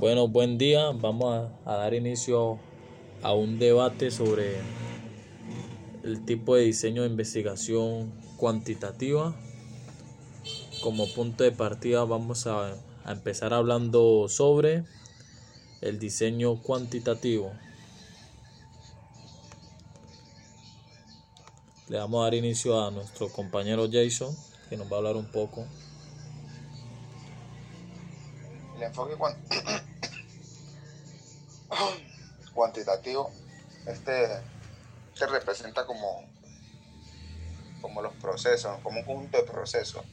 Bueno, buen día. Vamos a, dar inicio a un debate sobre el tipo de diseño de investigación cuantitativa. Como punto de partida vamos a, a empezar hablando sobre el diseño cuantitativo. Le vamos a dar inicio a nuestro compañero Jason, que nos va a hablar un poco. El enfoque cuantitativo este, se representa como, como los procesos, como un conjunto de procesos.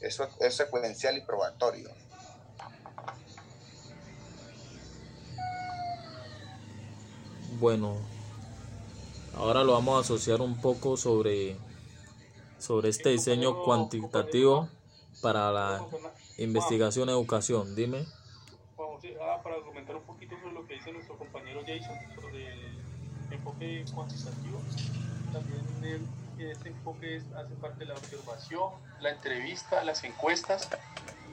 Eso es secuencial y probatorio. Bueno, ahora lo vamos a asociar un poco sobre, sobre este diseño cuantitativo para la investigación educación. Dime. Ah, para comentar un poquito sobre lo que dice nuestro compañero Jason sobre el enfoque cuantitativo, también este enfoque hace parte de la observación, la entrevista, las encuestas,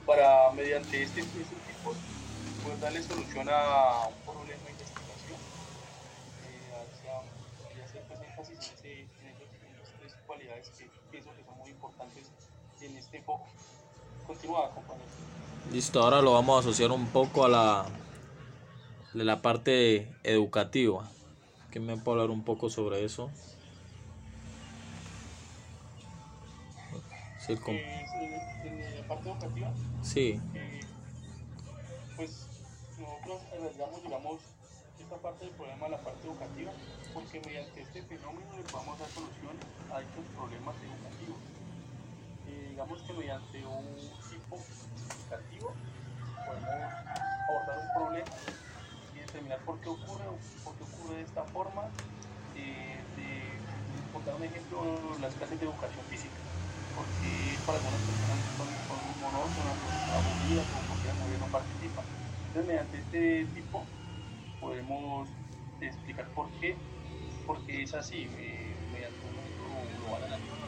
para mediante este, este tipo pues, darle solución a un problema de investigación. Eh, y hacer pues, énfasis en, ese, en esas tres cualidades que pienso que son muy importantes en este enfoque. Continúa, compañero. Listo, ahora lo vamos a asociar un poco a la de la parte educativa. ¿Quién me puede hablar un poco sobre eso? Sí, el eh, en la parte educativa. Sí. Eh, pues nosotros analizamos, digamos, esta parte del problema de la parte educativa, porque mediante este fenómeno le podemos dar solución a estos problemas educativos. Digamos que mediante un tipo educativo podemos abordar un problema y determinar por qué ocurre por qué ocurre de esta forma. Eh, de, por dar un ejemplo, las clases de educación física, porque para algunas personas son, son monótonas, aburridas o porque la mayoría no participa. Entonces, mediante este tipo podemos explicar por qué, porque es así, eh, mediante un método global analítico,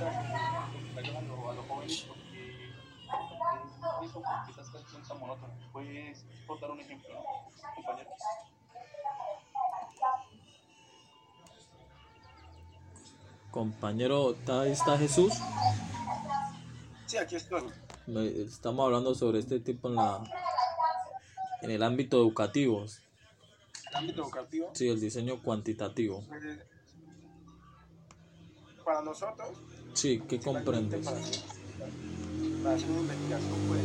eh, entrevistas a, los, a los jóvenes porque eso, porque esas clases son monótonas. ¿Puedes por dar un ejemplo, ¿no? compañero? Compañero, ¿está, está Jesús? Sí, aquí estoy. Estamos hablando sobre este tipo en la en el ámbito educativo. ¿El ámbito educativo? Sí, el diseño cuantitativo. Para nosotros. Sí, ¿qué comprendes? Para, para hacer una investigación, pues,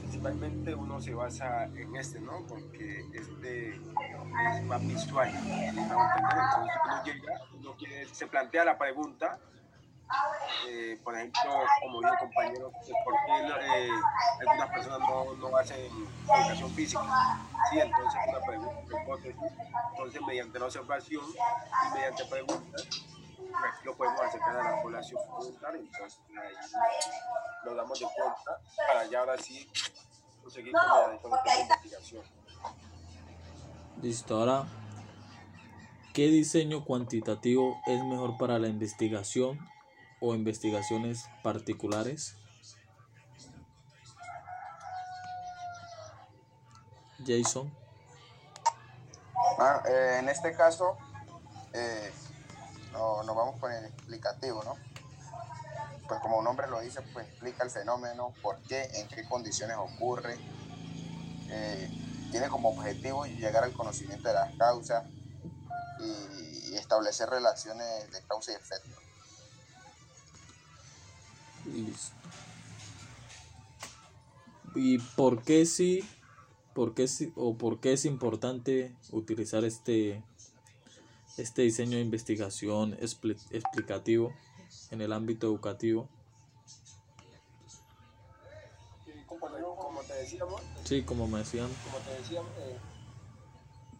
principalmente uno se basa en este, ¿no? Porque este es más visual. Entonces, uno llega, uno quiere, se plantea la pregunta eh, por ejemplo, como dijo compañero, ¿por qué eh, algunas personas no, no, hacen educación física? Sí, entonces una pregunta, una hipótesis. Entonces, mediante la observación y mediante preguntas, pues, lo podemos acercar a la población voluntaria. Entonces, ahí lo damos de cuenta para ya ahora sí conseguir con la, con la investigación. Listo, ahora, ¿qué diseño cuantitativo es mejor para la investigación o investigaciones particulares? Jason. Ah, eh, en este caso, eh, no, nos vamos con el explicativo, ¿no? Pues como un nombre lo dice, pues explica el fenómeno, por qué, en qué condiciones ocurre. Eh, tiene como objetivo llegar al conocimiento de las causas y, y establecer relaciones de causa y efecto. ¿Y por qué sí, por qué sí, o por qué es importante utilizar este, este diseño de investigación expli- explicativo en el ámbito educativo? Como te decíamos, Sí, como me decían. te decíamos, eh,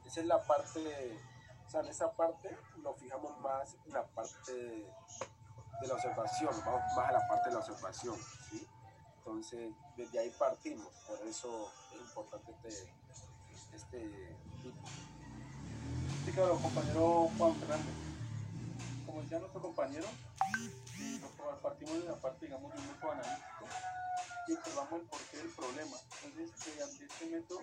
esa es la parte, o sea, en esa parte nos fijamos más en la parte de la observación, vamos más a la parte de la observación. Entonces, desde ahí partimos, por eso es importante este, este. Sí, claro, compañero Juan Fernando. Como decía nuestro compañero, eh, lo- partimos de la parte, digamos, de un método analítico y observamos el porqué del problema. Entonces, mediante este método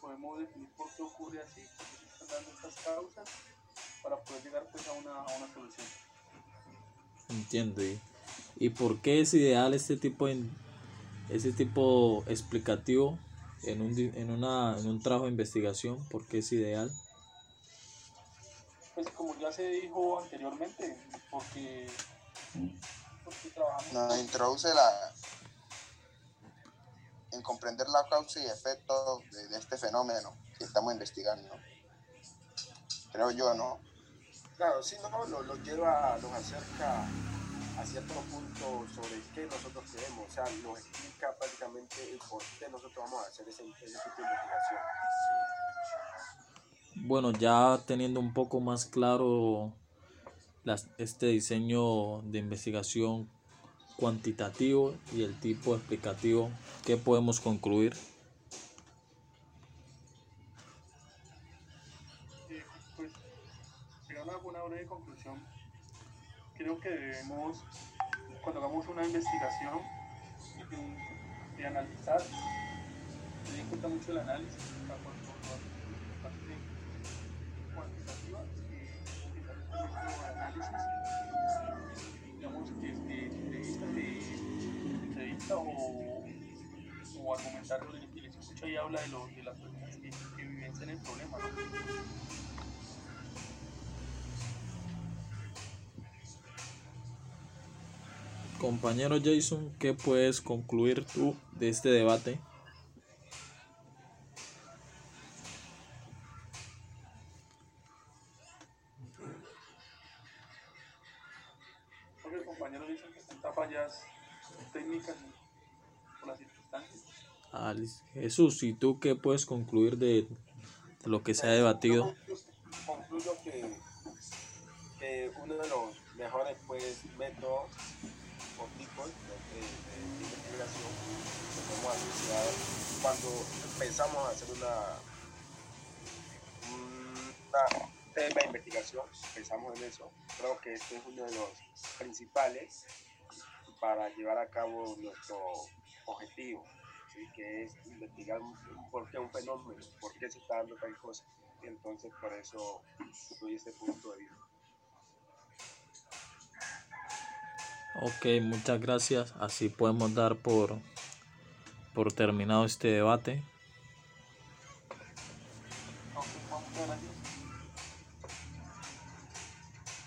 podemos definir por qué ocurre así, por qué se están dando estas causas, para poder llegar pues, a, una, solución. Entiendo. ¿Y, ¿Y por qué es ideal este tipo de, este tipo explicativo en un, en, una, en un trabajo de investigación? ¿Por qué es ideal? Pues como ya se dijo anteriormente, porque, porque trabajamos Nos introduce la en comprender la causa y efecto de, de este fenómeno que estamos investigando. Creo yo, ¿no? Claro, sí, no, lo, lo lleva, nos acerca a cierto punto sobre qué nosotros queremos, o sea, nos explica prácticamente el por qué nosotros vamos a hacer ese, ese tipo de investigación. Bueno, ya teniendo un poco más claro este diseño de investigación cuantitativo y el tipo explicativo, ¿qué podemos concluir? Eh, pues, llegando a una breve conclusión, creo que debemos, cuando hagamos una investigación, de, analizar, en cuenta mucho el análisis, o sea, cuando lo hacemos en la parte cuantitativa, eh, utilizar este método de digamos que de, entrevista, o, o argumentario, el que les escucha y habla de, lo, de las personas que, que vivencian el problema, ¿no? Compañero Jason, ¿qué puedes concluir tú de este debate? Porque los compañeros dicen que están fallas técnicas y por las circunstancias. Alice. Jesús, ¿y tú qué puedes concluir de, de lo que se ha debatido? Yo concluyo que, que uno de los mejores pues, métodos o tipos de, de- de investigación que podemos asociar cuando empezamos a hacer una, una tema de investigación, pensamos en eso, creo que este es uno de los principales para llevar a cabo nuestro objetivo, que es investigar por qué un fenómeno, por qué se está dando tal cosa. Entonces por eso doy este punto de vista. Ok, muchas gracias. Así podemos dar por, por terminado este debate.